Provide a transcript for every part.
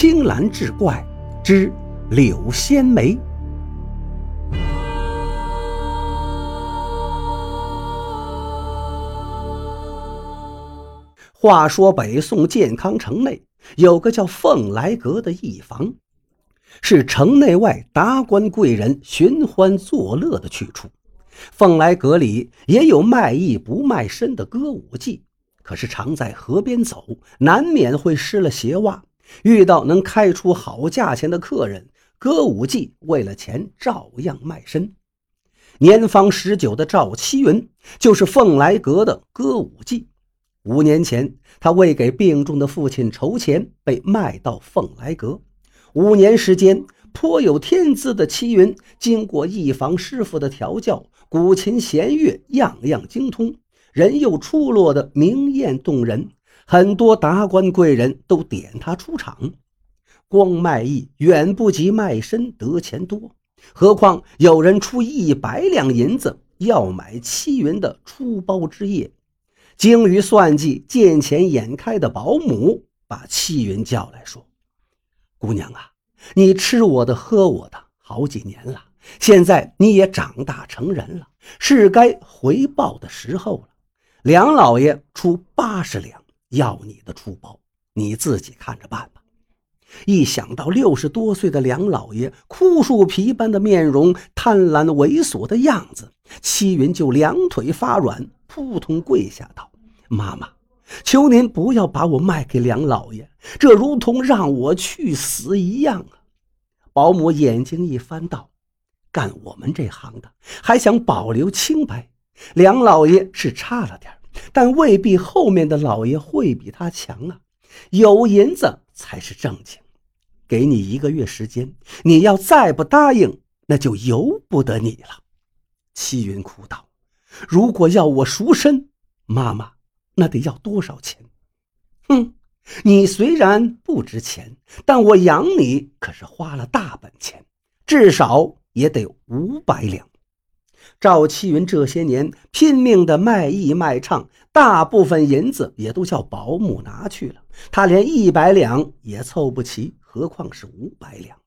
青兰志怪之柳仙梅。话说北宋建康城内有个叫凤来阁的驿坊，是城内外达官贵人寻欢作乐的去处。凤来阁里也有卖艺不卖身的歌舞伎，可是常在河边走，难免会湿了鞋袜。遇到能开出好价钱的客人，歌舞伎为了钱照样卖身。年方十九的赵七云就是凤来阁的歌舞伎。五年前，他为给病重的父亲筹钱，被卖到凤来阁。五年时间，颇有天资的七云，经过一房师傅的调教，古琴弦乐样样精通，人又出落的明艳动人，很多达官贵人都点他出场。光卖艺远不及卖身得钱多，何况有人出一百两银子要买七云的出包之夜。精于算计、见钱眼开的保姆把七云叫来说：“姑娘啊，你吃我的、喝我的好几年了，现在你也长大成人了，是该回报的时候了。梁老爷出八十两要你的出包，你自己看着办吧。”一想到六十多岁的梁老爷枯树皮般的面容、贪婪猥琐的样子，七云就两腿发软，扑通跪下道。妈妈，求您不要把我卖给梁老爷，这如同让我去死一样啊！保姆眼睛一翻道：“干我们这行的还想保留清白，梁老爷是差了点，但未必后面的老爷会比他强啊！有银子才是正经。给你一个月时间，你要再不答应，那就由不得你了。”齐云哭道：“如果要我赎身，妈妈。”那得要多少钱？哼，你虽然不值钱，但我养你可是花了大本钱，至少也得五百两。赵七云这些年拼命的卖艺卖唱，大部分银子也都叫保姆拿去了，他连一百两也凑不齐，何况是五百两？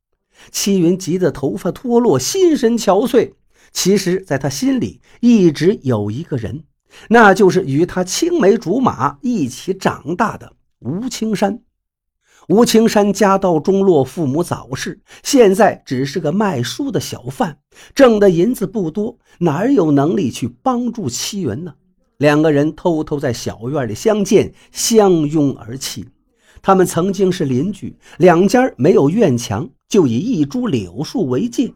七云急得头发脱落，心神憔悴。其实，在他心里一直有一个人。那就是与他青梅竹马一起长大的吴青山。吴青山家道中落，父母早逝，现在只是个卖书的小贩，挣的银子不多，哪有能力去帮助七云呢？两个人偷偷在小院里相见，相拥而泣。他们曾经是邻居，两家没有院墙，就以一株柳树为界。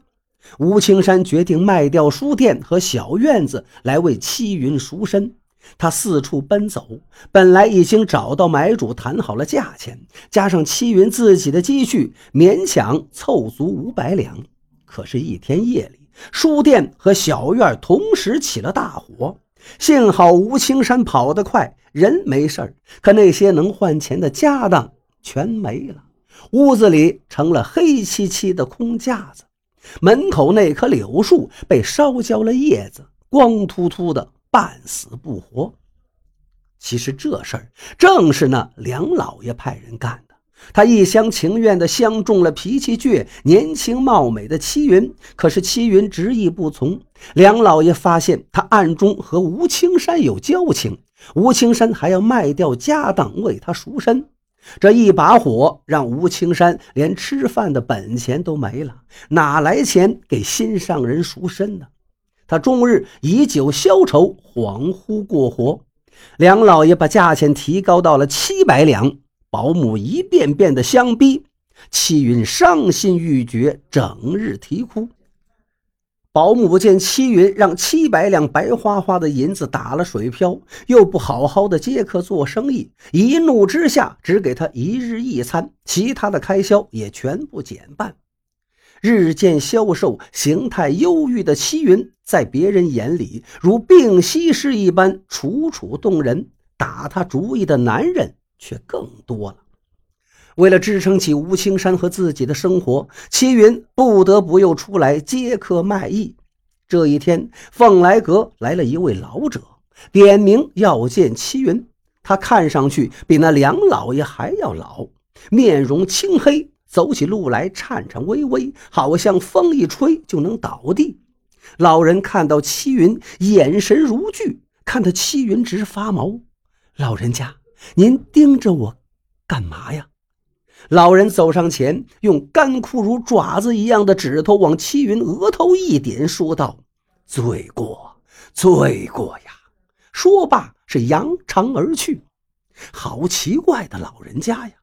吴青山决定卖掉书店和小院子来为七云赎身。他四处奔走，本来已经找到买主，谈好了价钱，加上戚云自己的积蓄，勉强凑足五百两。可是，一天夜里，书店和小院同时起了大火。幸好吴青山跑得快，人没事儿可那些能换钱的家当全没了，屋子里成了黑漆漆的空架子。门口那棵柳树被烧焦了叶子，光秃秃的，半死不活。其实这事儿正是那梁老爷派人干的，他一厢情愿地相中了脾气倔、年轻貌美的戚云。可是戚云执意不从，梁老爷发现他暗中和吴青山有交情，吴青山还要卖掉家当为他赎身。这一把火让吴青山连吃饭的本钱都没了，哪来钱给心上人赎身呢？他终日以酒消愁，恍惚过活。梁老爷把价钱提高到了七百两，保姆一遍遍的相逼，戚云伤心欲绝，整日啼哭。保姆见戚云让七百两白花花的银子打了水漂，又不好好的接客做生意，一怒之下只给他一日一餐，其他的开销也全部减半。日渐消瘦、形态忧郁的戚云，在别人眼里如病西施一般楚楚动人，打他主意的男人却更多了。为了支撑起吴青山和自己的生活，齐云不得不又出来接客卖艺。这一天，凤来阁来了一位老者，点名要见齐云。他看上去比那梁老爷还要老，面容青黑，走起路来颤颤巍巍，好像风一吹就能倒地。老人看到七云，眼神如炬，看得七云直发毛。老人家，您盯着我干嘛呀？老人走上前，用干枯如爪子一样的指头往七云额头一点，说道：“罪过，罪过呀！”说罢是扬长而去。好奇怪的老人家呀！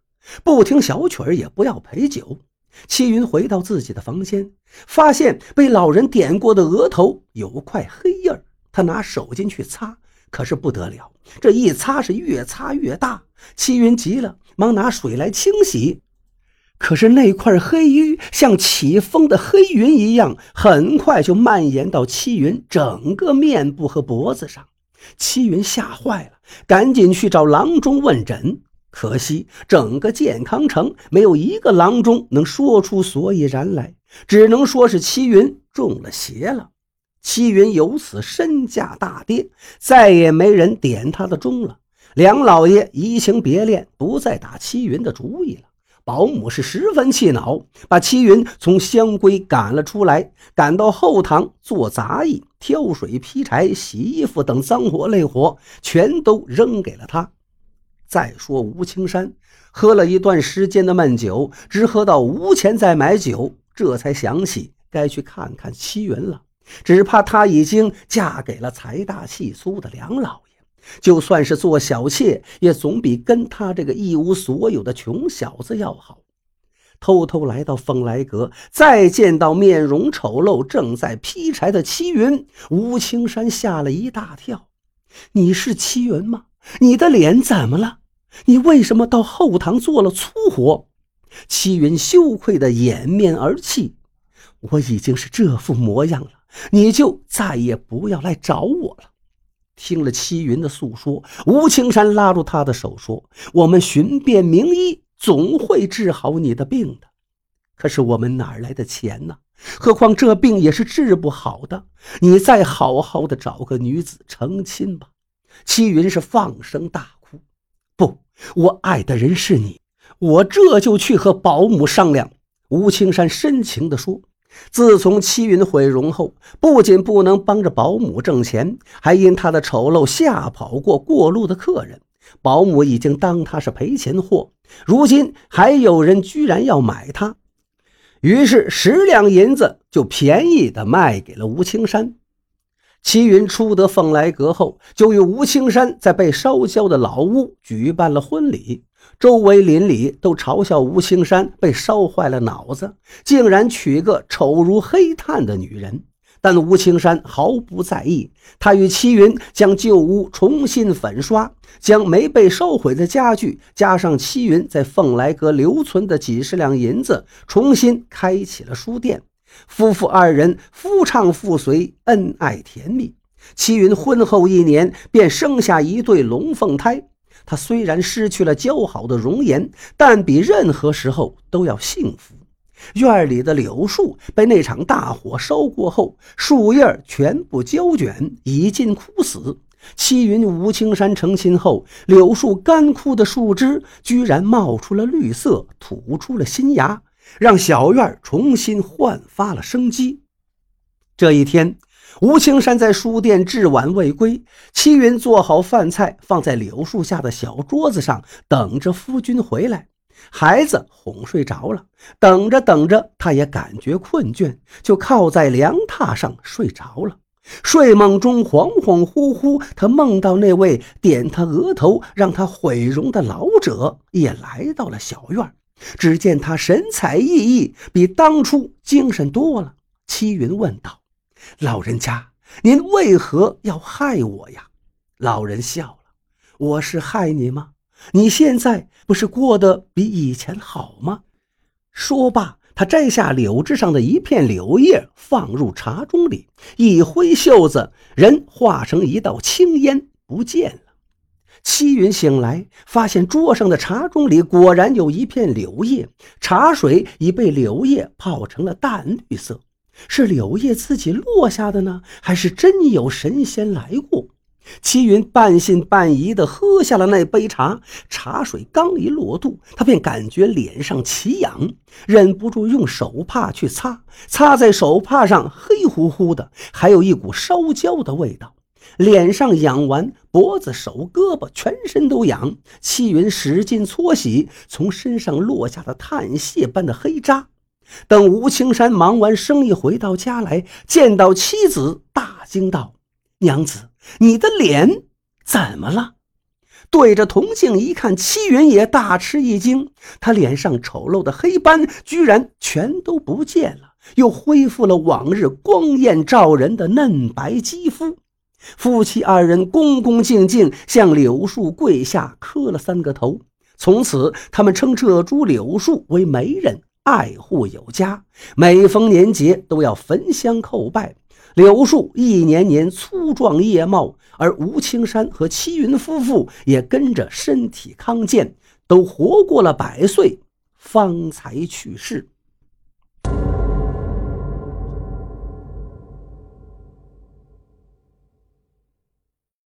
不听小曲儿也不要陪酒。戚云回到自己的房间，发现被老人点过的额头有块黑印儿。他拿手进去擦，可是不得了，这一擦是越擦越大。戚云急了，忙拿水来清洗，可是那块黑瘀像起风的黑云一样，很快就蔓延到戚云整个面部和脖子上。戚云吓坏了，赶紧去找郎中问诊。可惜，整个健康城没有一个郎中能说出所以然来，只能说是戚云中了邪了。戚云由此身价大跌，再也没人点他的钟了。梁老爷移情别恋，不再打戚云的主意了。保姆是十分气恼，把戚云从香闺赶了出来，赶到后堂做杂役，挑水、劈柴、洗衣服等脏活累活，全都扔给了他。再说吴青山喝了一段时间的闷酒，只喝到无钱再买酒，这才想起该去看看七云了。只怕她已经嫁给了财大气粗的梁老爷，就算是做小妾，也总比跟他这个一无所有的穷小子要好。偷偷来到凤来阁，再见到面容丑陋、正在劈柴的七云，吴青山吓了一大跳：“你是七云吗？你的脸怎么了？”你为什么到后堂做了粗活？齐云羞愧的掩面而泣。我已经是这副模样了，你就再也不要来找我了。听了齐云的诉说，吴青山拉住他的手说：“我们寻遍名医，总会治好你的病的。可是我们哪来的钱呢？何况这病也是治不好的。你再好好的找个女子成亲吧。”齐云是放声大，不。我爱的人是你，我这就去和保姆商量。”吴青山深情地说。自从七云毁容后，不仅不能帮着保姆挣钱，还因她的丑陋吓跑过过路的客人。保姆已经当她是赔钱货，如今还有人居然要买她，于是十两银子就便宜的卖给了吴青山。齐云出得凤来阁后，就与吴青山在被烧焦的老屋举办了婚礼。周围邻里都嘲笑吴青山被烧坏了脑子，竟然娶个丑如黑炭的女人。但吴青山毫不在意，他与齐云将旧屋重新粉刷，将没被烧毁的家具，加上齐云在凤来阁留存的几十两银子，重新开启了书店。夫妇二人夫唱妇随，恩爱甜蜜。齐云婚后一年便生下一对龙凤胎。她虽然失去了姣好的容颜，但比任何时候都要幸福。院里的柳树被那场大火烧过后，树叶全部焦卷，已近枯死。齐云吴青山成亲后，柳树干枯的树枝居然冒出了绿色，吐出了新芽。让小院重新焕发了生机。这一天，吴青山在书店至晚未归。戚云做好饭菜，放在柳树下的小桌子上，等着夫君回来。孩子哄睡着了，等着等着，他也感觉困倦，就靠在凉榻上睡着了。睡梦中恍恍惚惚，他梦到那位点他额头让他毁容的老者也来到了小院。只见他神采奕奕，比当初精神多了。七云问道：“老人家，您为何要害我呀？”老人笑了：“我是害你吗？你现在不是过得比以前好吗？”说罢，他摘下柳枝上的一片柳叶，放入茶盅里，一挥袖子，人化成一道青烟，不见了。戚云醒来，发现桌上的茶盅里果然有一片柳叶，茶水已被柳叶泡成了淡绿色。是柳叶自己落下的呢，还是真有神仙来过？齐云半信半疑地喝下了那杯茶，茶水刚一落肚，他便感觉脸上奇痒，忍不住用手帕去擦，擦在手帕上黑乎乎的，还有一股烧焦的味道。脸上痒完，脖子、手、胳膊，全身都痒。齐云使劲搓洗从身上落下的碳屑般的黑渣。等吴青山忙完生意回到家来，见到妻子，大惊道：“娘子。”你的脸怎么了？对着铜镜一看，戚云也大吃一惊，他脸上丑陋的黑斑居然全都不见了，又恢复了往日光艳照人的嫩白肌肤。夫妻二人恭恭敬敬向柳树跪下磕了三个头，从此他们称这株柳树为媒人，爱护有加，每逢年节都要焚香叩拜。柳树一年年粗壮叶茂，而吴青山和七云夫妇也跟着身体康健，都活过了百岁，方才去世。